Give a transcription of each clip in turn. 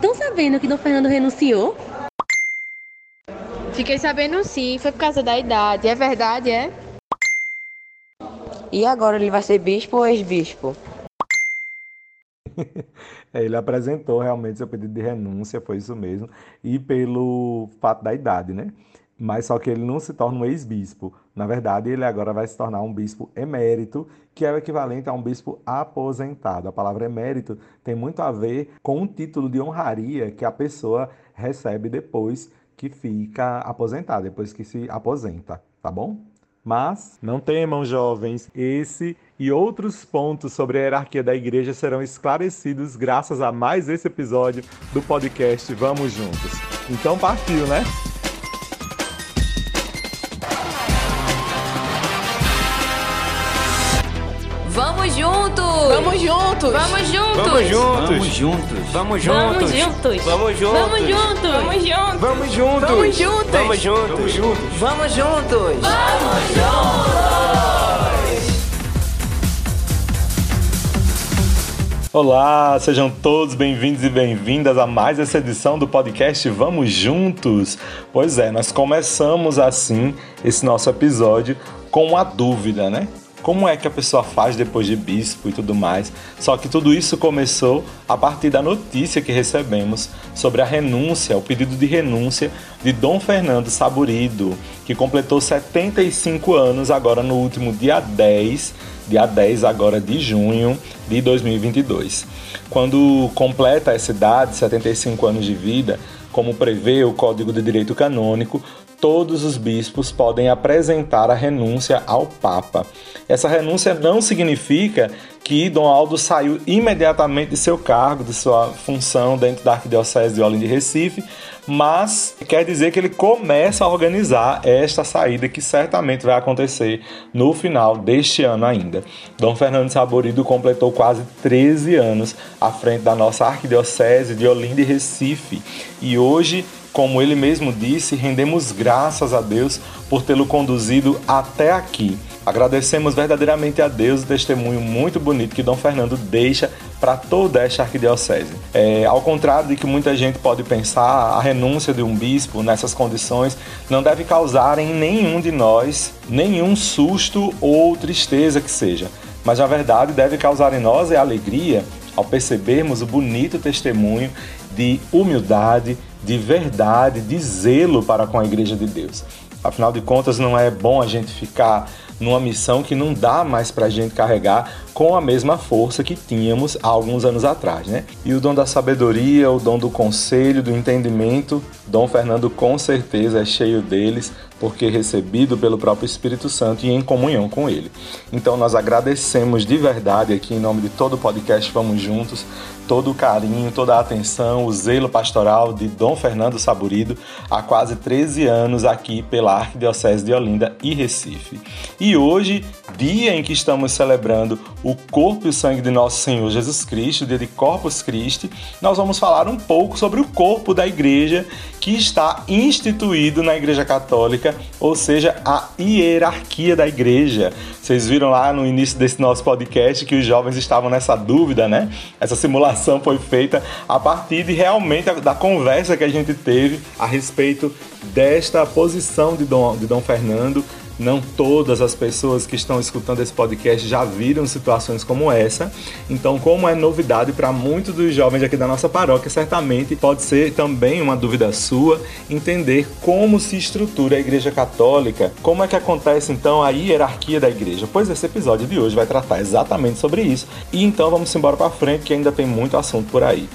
Estão sabendo que Dom Fernando renunciou? Fiquei sabendo sim, foi por causa da idade. É verdade, é? E agora ele vai ser bispo ou ex-bispo? É, ele apresentou realmente seu pedido de renúncia, foi isso mesmo, e pelo fato da idade, né? Mas só que ele não se torna um ex-bispo. Na verdade, ele agora vai se tornar um bispo emérito, que é o equivalente a um bispo aposentado. A palavra emérito tem muito a ver com um título de honraria que a pessoa recebe depois que fica aposentada, depois que se aposenta, tá bom? Mas não temam, jovens, esse e outros pontos sobre a hierarquia da igreja serão esclarecidos graças a mais esse episódio do podcast Vamos Juntos. Então partiu, né? Vamos juntos! Vamos juntos! Vamos juntos! Vamos juntos! Vamos juntos! Vamos juntos! Vamos juntos! Vamos juntos! Vamos juntos! Vamos juntos! Vamos juntos! Vamos juntos! Vamos juntos! Vamos juntos! Olá, sejam todos bem-vindos e bem-vindas a mais essa edição do podcast Vamos Juntos. Pois é, nós começamos assim esse nosso episódio com uma dúvida, né? Como é que a pessoa faz depois de bispo e tudo mais? Só que tudo isso começou a partir da notícia que recebemos sobre a renúncia, o pedido de renúncia de Dom Fernando Saburido, que completou 75 anos agora no último dia 10, dia 10 agora de junho de 2022. Quando completa essa idade, 75 anos de vida, como prevê o Código de Direito Canônico, todos os bispos podem apresentar a renúncia ao Papa. Essa renúncia não significa que Dom Aldo saiu imediatamente de seu cargo, de sua função dentro da Arquidiocese de Olinda e Recife, mas quer dizer que ele começa a organizar esta saída que certamente vai acontecer no final deste ano ainda. Dom Fernando Saborido completou quase 13 anos à frente da nossa Arquidiocese de Olinda e Recife e hoje como ele mesmo disse, rendemos graças a Deus por tê-lo conduzido até aqui. Agradecemos verdadeiramente a Deus o testemunho muito bonito que Dom Fernando deixa para toda esta arquidiocese. É, ao contrário de que muita gente pode pensar, a renúncia de um bispo nessas condições não deve causar em nenhum de nós nenhum susto ou tristeza que seja, mas na verdade deve causar em nós é alegria ao percebermos o bonito testemunho de humildade, de verdade, de zelo para com a Igreja de Deus. Afinal de contas, não é bom a gente ficar numa missão que não dá mais para a gente carregar com a mesma força que tínhamos há alguns anos atrás, né? E o dom da sabedoria, o dom do conselho, do entendimento, Dom Fernando com certeza é cheio deles, porque recebido pelo próprio Espírito Santo e em comunhão com ele. Então nós agradecemos de verdade aqui em nome de todo o podcast Vamos Juntos, todo o carinho, toda a atenção, o zelo pastoral de Dom Fernando Saburido há quase 13 anos aqui pela Arquidiocese de Olinda e Recife. E hoje, dia em que estamos celebrando o corpo e o sangue de nosso Senhor Jesus Cristo, dia de Corpus Christi, nós vamos falar um pouco sobre o corpo da igreja que está instituído na Igreja Católica, ou seja, a hierarquia da igreja. Vocês viram lá no início desse nosso podcast que os jovens estavam nessa dúvida, né? Essa simulação foi feita a partir de realmente da conversa que a gente teve a respeito desta posição de Dom, de Dom Fernando não todas as pessoas que estão escutando esse podcast já viram situações como essa. Então, como é novidade para muitos dos jovens aqui da nossa paróquia, certamente pode ser também uma dúvida sua entender como se estrutura a Igreja Católica, como é que acontece então a hierarquia da igreja. Pois esse episódio de hoje vai tratar exatamente sobre isso. E então vamos embora para frente que ainda tem muito assunto por aí.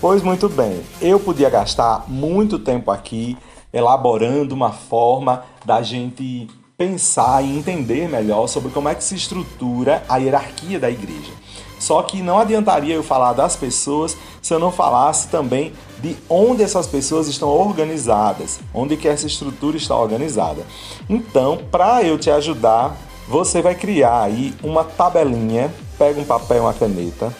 Pois muito bem, eu podia gastar muito tempo aqui elaborando uma forma da gente pensar e entender melhor sobre como é que se estrutura a hierarquia da igreja. Só que não adiantaria eu falar das pessoas se eu não falasse também de onde essas pessoas estão organizadas, onde que essa estrutura está organizada. Então, para eu te ajudar, você vai criar aí uma tabelinha, pega um papel e uma caneta,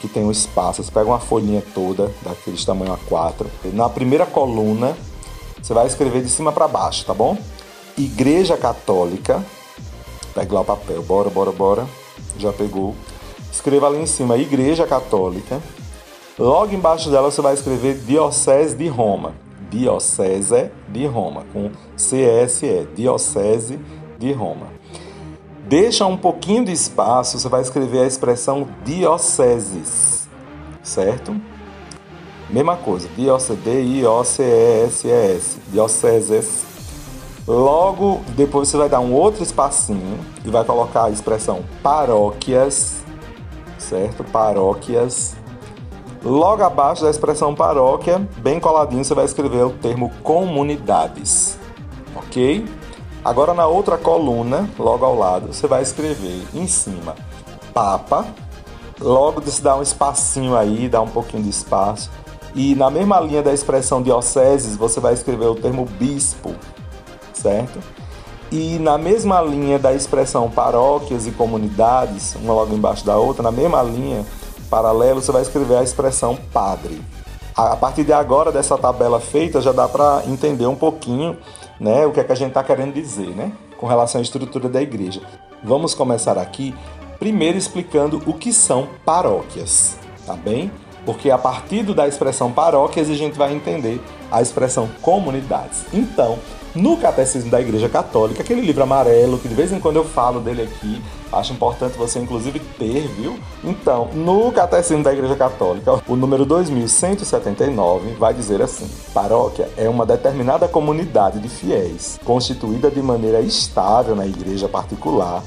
que tem um espaço, você pega uma folhinha toda, daqueles tamanho A4. Na primeira coluna, você vai escrever de cima para baixo, tá bom? Igreja Católica. Pegue lá o papel, bora, bora, bora. Já pegou. Escreva ali em cima Igreja Católica. Logo embaixo dela você vai escrever Diocese de Roma. Diocese de Roma, com CSE, Diocese de Roma. Deixa um pouquinho de espaço, você vai escrever a expressão dioceses, certo? Mesma coisa, D-I-O-C-E-S-E-S, dioceses. Logo depois você vai dar um outro espacinho e vai colocar a expressão paróquias, certo? Paróquias. Logo abaixo da expressão paróquia, bem coladinho, você vai escrever o termo comunidades, ok? Agora na outra coluna, logo ao lado, você vai escrever em cima Papa. Logo se dá um espacinho aí, dá um pouquinho de espaço. E na mesma linha da expressão dioceses, você vai escrever o termo bispo, certo? E na mesma linha da expressão paróquias e comunidades, uma logo embaixo da outra, na mesma linha, paralelo, você vai escrever a expressão padre. A partir de agora, dessa tabela feita, já dá para entender um pouquinho né, o que é que a gente está querendo dizer né, com relação à estrutura da igreja. Vamos começar aqui, primeiro explicando o que são paróquias, tá bem? Porque a partir da expressão paróquias a gente vai entender a expressão comunidades. Então, no Catecismo da Igreja Católica, aquele livro amarelo que de vez em quando eu falo dele aqui, acho importante você inclusive ter, viu? Então, no Catecismo da Igreja Católica, o número 2179 vai dizer assim: Paróquia é uma determinada comunidade de fiéis, constituída de maneira estável na igreja particular,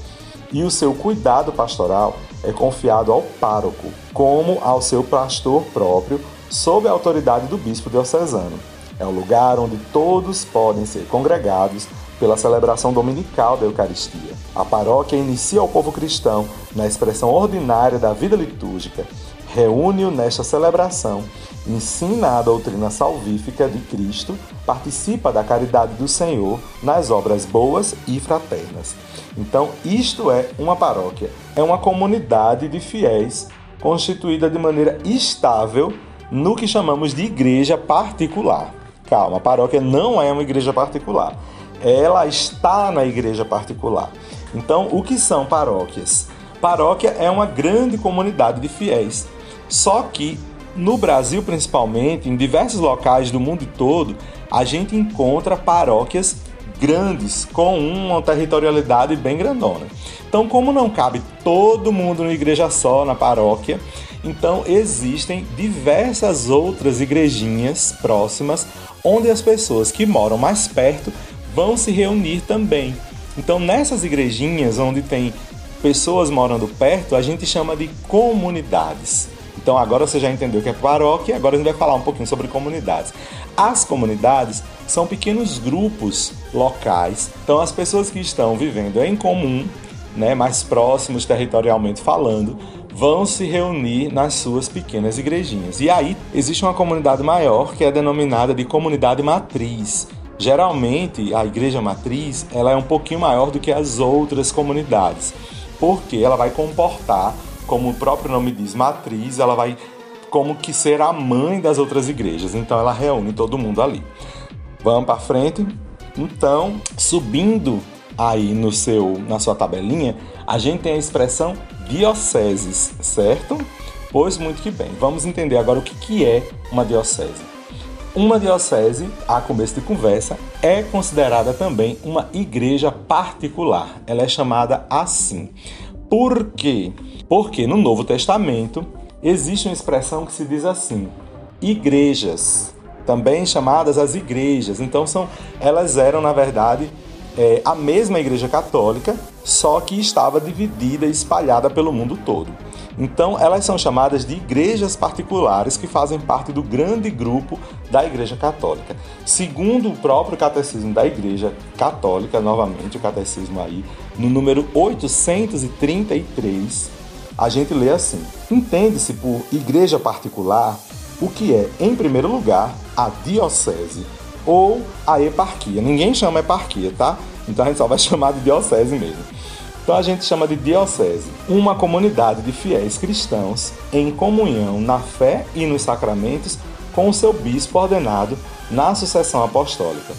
e o seu cuidado pastoral é confiado ao pároco, como ao seu pastor próprio, sob a autoridade do bispo diocesano. É o lugar onde todos podem ser congregados pela celebração dominical da Eucaristia. A paróquia inicia o povo cristão na expressão ordinária da vida litúrgica, reúne-o nesta celebração, ensina a doutrina salvífica de Cristo, participa da caridade do Senhor nas obras boas e fraternas. Então, isto é uma paróquia, é uma comunidade de fiéis constituída de maneira estável no que chamamos de igreja particular. Calma, a paróquia não é uma igreja particular. Ela está na igreja particular. Então, o que são paróquias? Paróquia é uma grande comunidade de fiéis. Só que no Brasil, principalmente, em diversos locais do mundo todo, a gente encontra paróquias grandes com uma territorialidade bem grandona. Então, como não cabe todo mundo numa igreja só, na paróquia, então existem diversas outras igrejinhas próximas onde as pessoas que moram mais perto vão se reunir também. Então, nessas igrejinhas onde tem pessoas morando perto, a gente chama de comunidades. Então, agora você já entendeu o que é paróquia, agora a gente vai falar um pouquinho sobre comunidades. As comunidades são pequenos grupos locais. Então, as pessoas que estão vivendo em comum, né, mais próximos territorialmente falando, vão se reunir nas suas pequenas igrejinhas. E aí existe uma comunidade maior que é denominada de comunidade matriz. Geralmente a igreja matriz ela é um pouquinho maior do que as outras comunidades, porque ela vai comportar, como o próprio nome diz, matriz, ela vai como que ser a mãe das outras igrejas. Então ela reúne todo mundo ali. Vamos para frente. Então, subindo aí no seu na sua tabelinha, a gente tem a expressão dioceses, certo? Pois muito que bem. Vamos entender agora o que, que é uma diocese. Uma diocese, a começo de conversa, é considerada também uma igreja particular. Ela é chamada assim. Por quê? Porque no Novo Testamento existe uma expressão que se diz assim: igrejas, também chamadas as igrejas. Então são, elas eram na verdade é, a mesma Igreja Católica, só que estava dividida e espalhada pelo mundo todo. Então, elas são chamadas de igrejas particulares que fazem parte do grande grupo da Igreja Católica. Segundo o próprio Catecismo da Igreja Católica, novamente o catecismo aí, no número 833, a gente lê assim: Entende-se por igreja particular o que é, em primeiro lugar, a diocese ou a eparquia. Ninguém chama eparquia, tá? Então a gente só vai chamar de diocese mesmo. Então a gente chama de diocese uma comunidade de fiéis cristãos em comunhão na fé e nos sacramentos com o seu bispo ordenado na sucessão apostólica.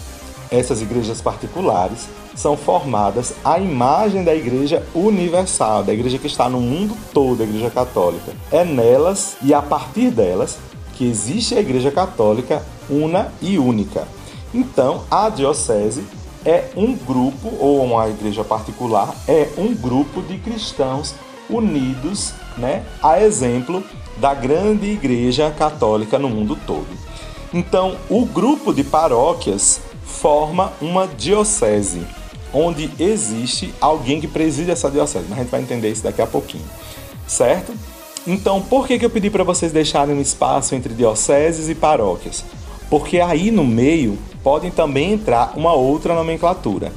Essas igrejas particulares são formadas à imagem da Igreja Universal, da Igreja que está no mundo todo, a Igreja Católica. É nelas e a partir delas que existe a Igreja Católica una e única. Então, a diocese é um grupo, ou uma igreja particular, é um grupo de cristãos unidos, né, a exemplo da grande igreja católica no mundo todo. Então, o grupo de paróquias forma uma diocese, onde existe alguém que preside essa diocese. Mas a gente vai entender isso daqui a pouquinho, certo? Então, por que, que eu pedi para vocês deixarem um espaço entre dioceses e paróquias? Porque aí no meio podem também entrar uma outra nomenclatura.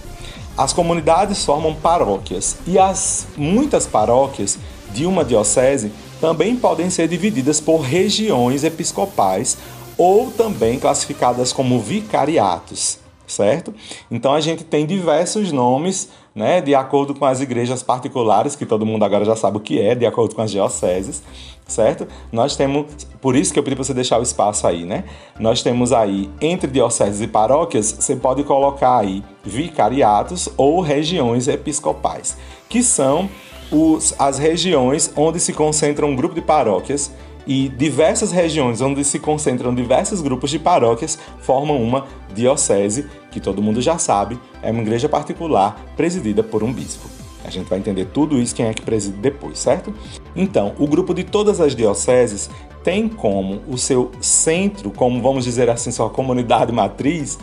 As comunidades formam paróquias e as muitas paróquias de uma diocese também podem ser divididas por regiões episcopais ou também classificadas como vicariatos, certo? Então a gente tem diversos nomes, né, de acordo com as igrejas particulares, que todo mundo agora já sabe o que é, de acordo com as dioceses, certo? Nós temos, por isso que eu pedi para você deixar o espaço aí, né? Nós temos aí entre dioceses e paróquias, você pode colocar aí vicariatos ou regiões episcopais, que são os, as regiões onde se concentra um grupo de paróquias e diversas regiões onde se concentram diversos grupos de paróquias formam uma diocese, que todo mundo já sabe, é uma igreja particular presidida por um bispo. A gente vai entender tudo isso quem é que preside depois, certo? Então, o grupo de todas as dioceses tem como o seu centro, como vamos dizer assim, sua comunidade matriz,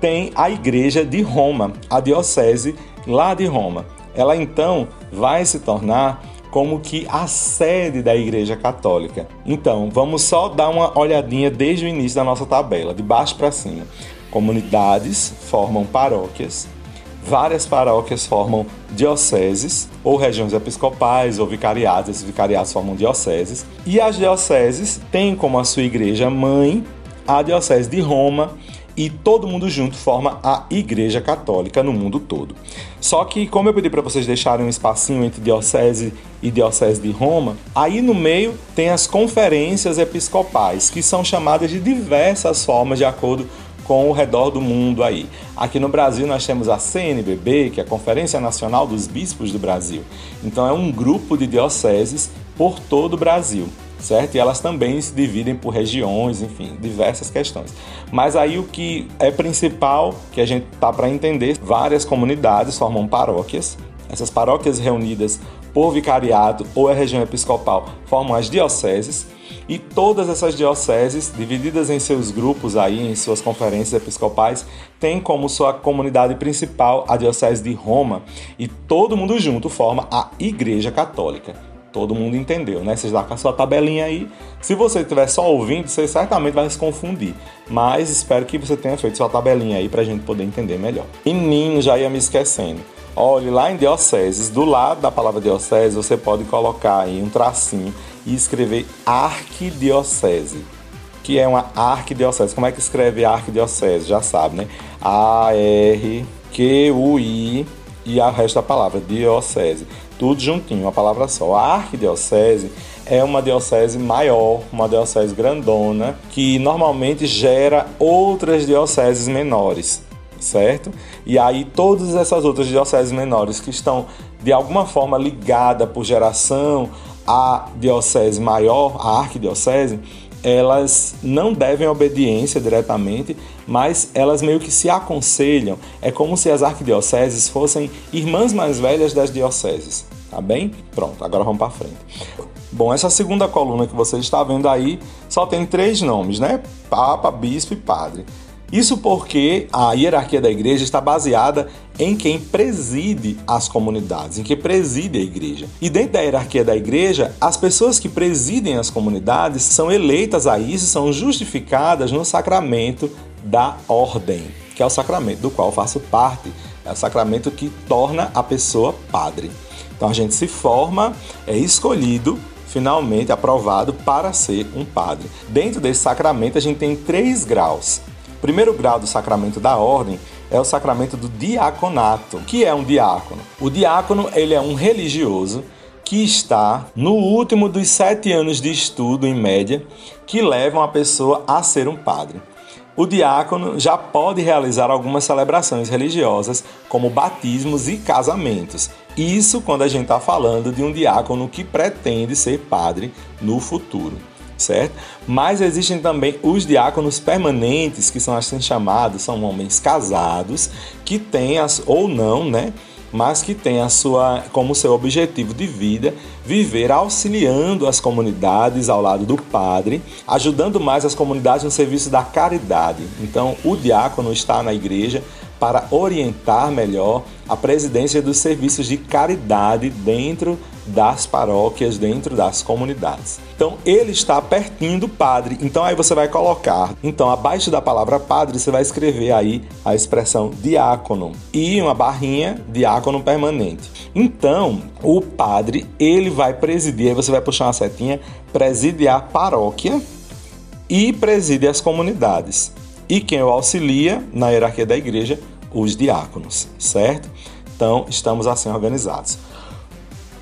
tem a igreja de Roma, a diocese lá de Roma. Ela então vai se tornar como que a sede da Igreja Católica. Então, vamos só dar uma olhadinha desde o início da nossa tabela, de baixo para cima. Comunidades formam paróquias, várias paróquias formam dioceses, ou regiões episcopais, ou vicariatos, esses vicariatos formam dioceses, e as dioceses têm como a sua igreja mãe a Diocese de Roma, e todo mundo junto forma a Igreja Católica no mundo todo. Só que, como eu pedi para vocês deixarem um espacinho entre diocese e diocese de Roma, aí no meio tem as conferências episcopais, que são chamadas de diversas formas de acordo com o redor do mundo aí. Aqui no Brasil nós temos a CNBB, que é a Conferência Nacional dos Bispos do Brasil. Então é um grupo de dioceses por todo o Brasil certo? E elas também se dividem por regiões, enfim, diversas questões. Mas aí o que é principal que a gente tá para entender, várias comunidades formam paróquias. Essas paróquias reunidas por vicariado ou a região episcopal formam as dioceses. E todas essas dioceses, divididas em seus grupos aí, em suas conferências episcopais, têm como sua comunidade principal a diocese de Roma e todo mundo junto forma a Igreja Católica. Todo mundo entendeu, né? Vocês lá com a sua tabelinha aí. Se você estiver só ouvindo, você certamente vai se confundir. Mas espero que você tenha feito sua tabelinha aí para a gente poder entender melhor. Menino, já ia me esquecendo. Olhe lá em dioceses, do lado da palavra diocese, você pode colocar aí um tracinho e escrever arquidiocese, que é uma arquidiocese. Como é que escreve arquidiocese? Já sabe, né? A-R-Q-U-I e a resto da palavra, diocese tudo juntinho, uma palavra só. A arquidiocese é uma diocese maior, uma diocese grandona, que normalmente gera outras dioceses menores, certo? E aí todas essas outras dioceses menores que estão de alguma forma ligadas por geração à diocese maior, à arquidiocese, elas não devem obediência diretamente, mas elas meio que se aconselham. É como se as arquidioceses fossem irmãs mais velhas das dioceses, tá bem? Pronto, agora vamos para frente. Bom, essa segunda coluna que você está vendo aí só tem três nomes, né? Papa, bispo e padre. Isso porque a hierarquia da igreja está baseada em quem preside as comunidades, em quem preside a igreja. E dentro da hierarquia da igreja, as pessoas que presidem as comunidades são eleitas a isso, são justificadas no sacramento da ordem, que é o sacramento do qual faço parte. É o sacramento que torna a pessoa padre. Então a gente se forma, é escolhido finalmente aprovado para ser um padre. Dentro desse sacramento, a gente tem três graus. O primeiro grau do sacramento da ordem é o sacramento do diaconato. O que é um diácono? O diácono ele é um religioso que está no último dos sete anos de estudo, em média, que levam a pessoa a ser um padre. o diácono já pode realizar algumas celebrações religiosas, como batismos e casamentos. Isso quando a gente está falando de um diácono que pretende ser padre no futuro, certo? Mas existem também os diáconos permanentes, que são assim chamados, são homens casados, que têm as, ou não, né? mas que tem a sua como seu objetivo de vida viver auxiliando as comunidades ao lado do padre, ajudando mais as comunidades no serviço da caridade. Então, o diácono está na igreja para orientar melhor a presidência dos serviços de caridade dentro das paróquias, dentro das comunidades. Então, ele está pertinho do padre. Então, aí você vai colocar. Então, abaixo da palavra padre, você vai escrever aí a expressão diácono e uma barrinha diácono permanente. Então, o padre, ele vai presidir, aí você vai puxar uma setinha, preside a paróquia e preside as comunidades. E quem o auxilia na hierarquia da igreja? Os diáconos, certo? Então, estamos assim organizados.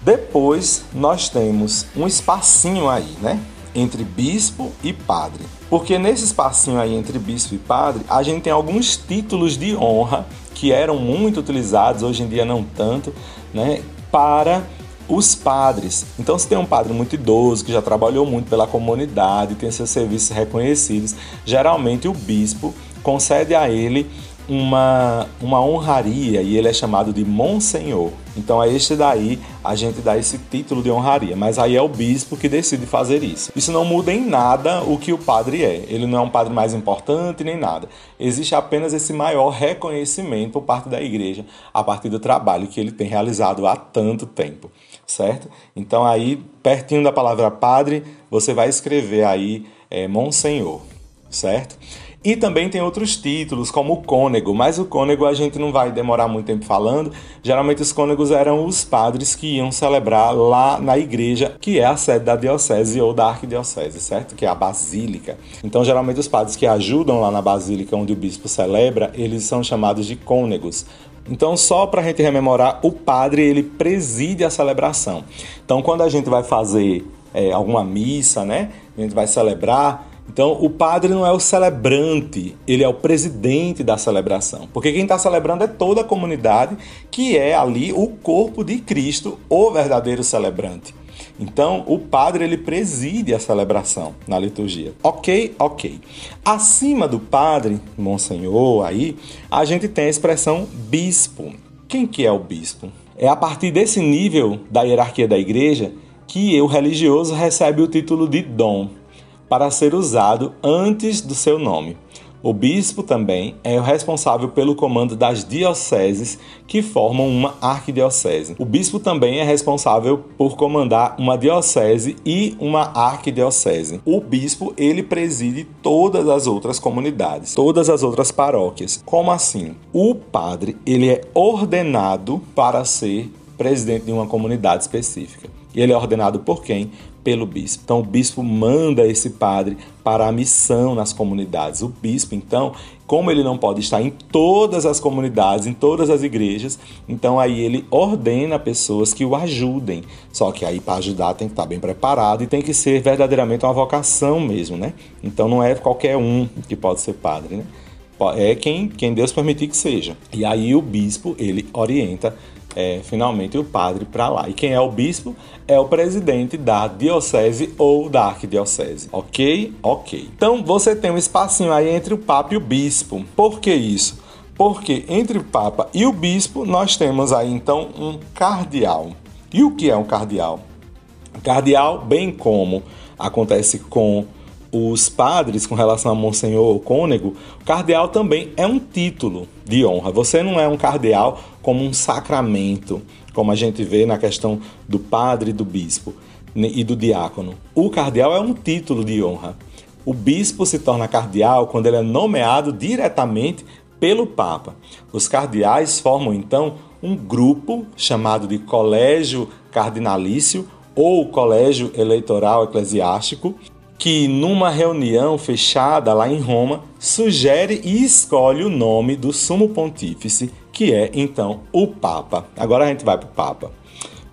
Depois, nós temos um espacinho aí, né? Entre bispo e padre. Porque nesse espacinho aí entre bispo e padre, a gente tem alguns títulos de honra que eram muito utilizados, hoje em dia não tanto, né? Para os padres. Então, se tem um padre muito idoso, que já trabalhou muito pela comunidade, tem seus serviços reconhecidos, geralmente o bispo concede a ele uma, uma honraria e ele é chamado de Monsenhor. Então é este daí a gente dá esse título de honraria, mas aí é o bispo que decide fazer isso. Isso não muda em nada o que o padre é. Ele não é um padre mais importante nem nada. Existe apenas esse maior reconhecimento por parte da igreja a partir do trabalho que ele tem realizado há tanto tempo, certo? Então aí pertinho da palavra padre você vai escrever aí é, Monsenhor, certo? E também tem outros títulos, como o cônego, mas o cônego a gente não vai demorar muito tempo falando. Geralmente os cônegos eram os padres que iam celebrar lá na igreja, que é a sede da diocese ou da arquidiocese, certo? Que é a basílica. Então, geralmente os padres que ajudam lá na basílica onde o bispo celebra, eles são chamados de cônegos. Então, só para a gente rememorar, o padre ele preside a celebração. Então, quando a gente vai fazer é, alguma missa, né? A gente vai celebrar então, o padre não é o celebrante, ele é o presidente da celebração. Porque quem está celebrando é toda a comunidade, que é ali o corpo de Cristo, o verdadeiro celebrante. Então, o padre ele preside a celebração na liturgia. Ok? Ok. Acima do padre, monsenhor, aí, a gente tem a expressão bispo. Quem que é o bispo? É a partir desse nível da hierarquia da igreja que o religioso recebe o título de dom para ser usado antes do seu nome. O bispo também é o responsável pelo comando das dioceses que formam uma arquidiocese. O bispo também é responsável por comandar uma diocese e uma arquidiocese. O bispo, ele preside todas as outras comunidades, todas as outras paróquias. Como assim? O padre, ele é ordenado para ser presidente de uma comunidade específica. E ele é ordenado por quem? Pelo bispo. Então, o bispo manda esse padre para a missão nas comunidades. O bispo, então, como ele não pode estar em todas as comunidades, em todas as igrejas, então aí ele ordena pessoas que o ajudem. Só que aí para ajudar tem que estar bem preparado e tem que ser verdadeiramente uma vocação mesmo, né? Então não é qualquer um que pode ser padre, né? É quem, quem Deus permitir que seja. E aí o bispo, ele orienta é, finalmente o padre para lá. E quem é o bispo? É o presidente da diocese ou da arquidiocese. Ok? Ok. Então você tem um espacinho aí entre o papa e o bispo. Por que isso? Porque entre o papa e o bispo nós temos aí então um cardeal. E o que é um cardeal? Cardeal, bem como acontece com os padres com relação a Monsenhor ou Cônego, o cardeal também é um título de honra. Você não é um cardeal como um sacramento, como a gente vê na questão do padre e do bispo e do diácono. O cardeal é um título de honra. O bispo se torna cardeal quando ele é nomeado diretamente pelo Papa. Os cardeais formam então um grupo chamado de Colégio Cardinalício ou Colégio Eleitoral Eclesiástico, que numa reunião fechada lá em Roma sugere e escolhe o nome do sumo pontífice, que é então o Papa. Agora a gente vai para o Papa.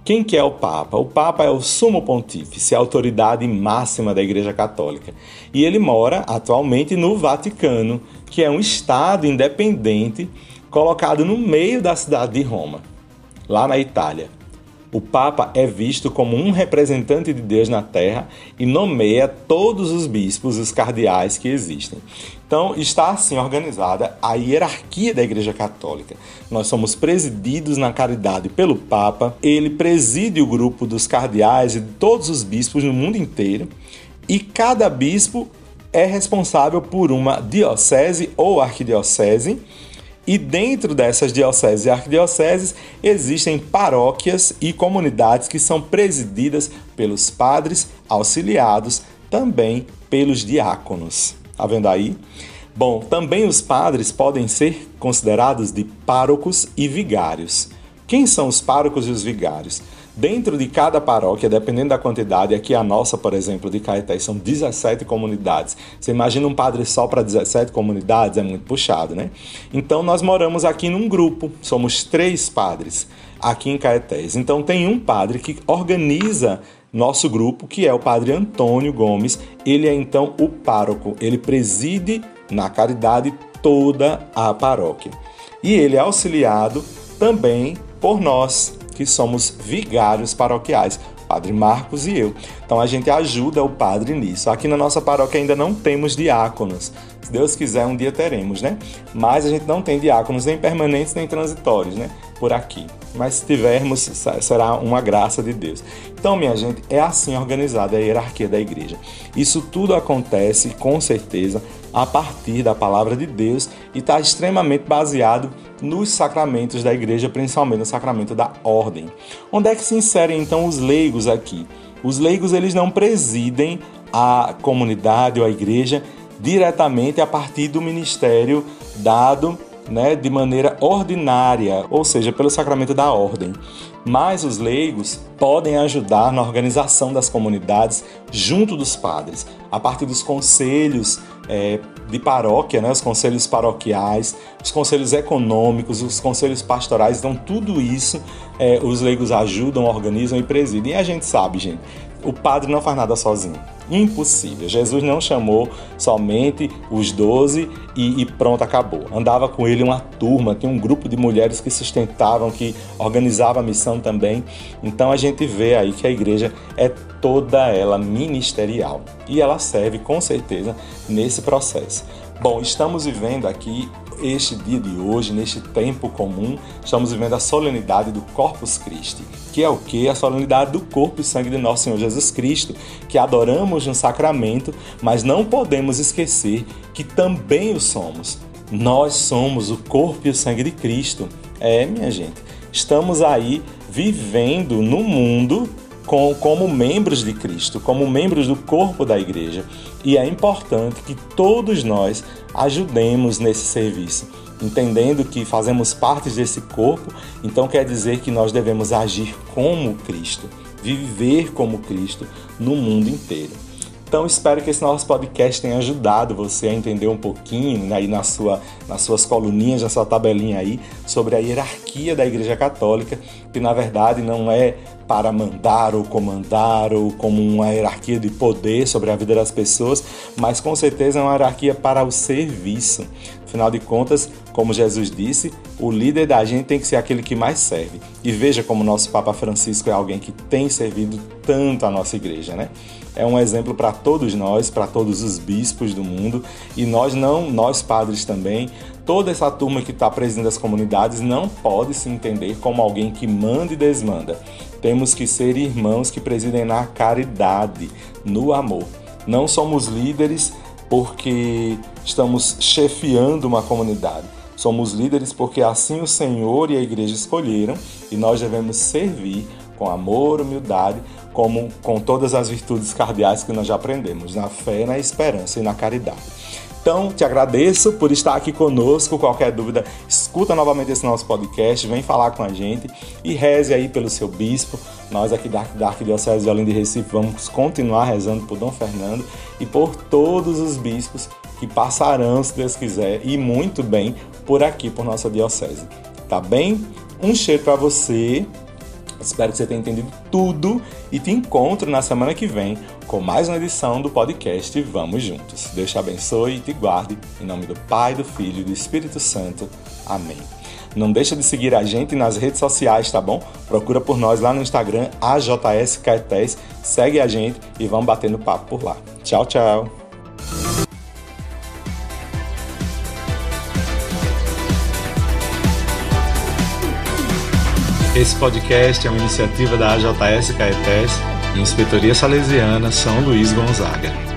Quem que é o Papa? O Papa é o sumo pontífice, a autoridade máxima da Igreja Católica. E ele mora atualmente no Vaticano, que é um estado independente colocado no meio da cidade de Roma, lá na Itália. O Papa é visto como um representante de Deus na Terra e nomeia todos os bispos, os cardeais que existem. Então, está assim organizada a hierarquia da Igreja Católica. Nós somos presididos na caridade pelo Papa, ele preside o grupo dos cardeais e de todos os bispos no mundo inteiro, e cada bispo é responsável por uma diocese ou arquidiocese e dentro dessas dioceses e arquidioceses existem paróquias e comunidades que são presididas pelos padres auxiliados também pelos diáconos. Tá vendo aí? Bom, também os padres podem ser considerados de párocos e vigários. Quem são os párocos e os vigários? Dentro de cada paróquia, dependendo da quantidade, aqui a nossa, por exemplo, de Caetés, são 17 comunidades. Você imagina um padre só para 17 comunidades? É muito puxado, né? Então nós moramos aqui num grupo, somos três padres aqui em Caetés. Então tem um padre que organiza nosso grupo, que é o padre Antônio Gomes. Ele é então o pároco, ele preside na caridade toda a paróquia. E ele é auxiliado também por nós, que somos vigários paroquiais, Padre Marcos e eu. Então a gente ajuda o padre nisso. Aqui na nossa paróquia ainda não temos diáconos. Se Deus quiser, um dia teremos, né? Mas a gente não tem diáconos nem permanentes nem transitórios, né? Por aqui. Mas se tivermos, será uma graça de Deus. Então, minha gente, é assim organizada a hierarquia da igreja. Isso tudo acontece, com certeza, a partir da palavra de Deus e está extremamente baseado nos sacramentos da igreja, principalmente no sacramento da ordem. Onde é que se inserem então os leigos aqui? Os leigos eles não presidem a comunidade ou a igreja diretamente a partir do ministério dado né, de maneira ordinária, ou seja, pelo sacramento da ordem. Mas os leigos podem ajudar na organização das comunidades junto dos padres, a partir dos conselhos é, de paróquia, né, os conselhos paroquiais, os conselhos econômicos, os conselhos pastorais. Então, tudo isso é, os leigos ajudam, organizam e presidem. E a gente sabe, gente, o padre não faz nada sozinho. Impossível. Jesus não chamou somente os doze e, e, pronto, acabou. Andava com ele uma turma, tinha um grupo de mulheres que sustentavam, que organizava a missão também. Então a gente vê aí que a igreja é toda ela ministerial e ela serve com certeza nesse processo. Bom, estamos vivendo aqui este dia de hoje, neste tempo comum, estamos vivendo a solenidade do Corpus Christi, que é o que? A solenidade do corpo e sangue de nosso Senhor Jesus Cristo, que adoramos no sacramento, mas não podemos esquecer que também o somos. Nós somos o corpo e o sangue de Cristo. É, minha gente, estamos aí vivendo no mundo com, como membros de Cristo, como membros do corpo da igreja. E é importante que todos nós ajudemos nesse serviço, entendendo que fazemos parte desse corpo, então quer dizer que nós devemos agir como Cristo, viver como Cristo no mundo inteiro. Então espero que esse nosso podcast tenha ajudado você a entender um pouquinho né, aí na sua, nas suas coluninhas, na sua tabelinha aí, sobre a hierarquia da Igreja Católica, que na verdade não é para mandar ou comandar ou como uma hierarquia de poder sobre a vida das pessoas, mas com certeza é uma hierarquia para o serviço. Afinal de contas, como Jesus disse, o líder da gente tem que ser aquele que mais serve. E veja como nosso Papa Francisco é alguém que tem servido tanto a nossa igreja, né? É um exemplo para todos nós, para todos os bispos do mundo e nós não, nós padres também, toda essa turma que está presidindo as comunidades não pode se entender como alguém que manda e desmanda. Temos que ser irmãos que presidem na caridade, no amor. Não somos líderes porque estamos chefiando uma comunidade. Somos líderes porque assim o Senhor e a igreja escolheram e nós devemos servir com amor, humildade, como com todas as virtudes cardeais que nós já aprendemos, na fé, na esperança e na caridade. Então, te agradeço por estar aqui conosco. Qualquer dúvida, escuta novamente esse nosso podcast, vem falar com a gente e reze aí pelo seu bispo. Nós aqui da, Arquidiocese de Olinda e Recife vamos continuar rezando por Dom Fernando e por todos os bispos que passarão, se Deus quiser, e muito bem por aqui, por nossa diocese. Tá bem? Um cheiro para você Espero que você tenha entendido tudo e te encontro na semana que vem com mais uma edição do podcast Vamos Juntos. Deus te abençoe e te guarde. Em nome do Pai, do Filho e do Espírito Santo. Amém. Não deixa de seguir a gente nas redes sociais, tá bom? Procura por nós lá no Instagram, AJSCaetés. Segue a gente e vamos batendo papo por lá. Tchau, tchau. Esse podcast é uma iniciativa da AJS Caetés Inspetoria Salesiana São Luís Gonzaga.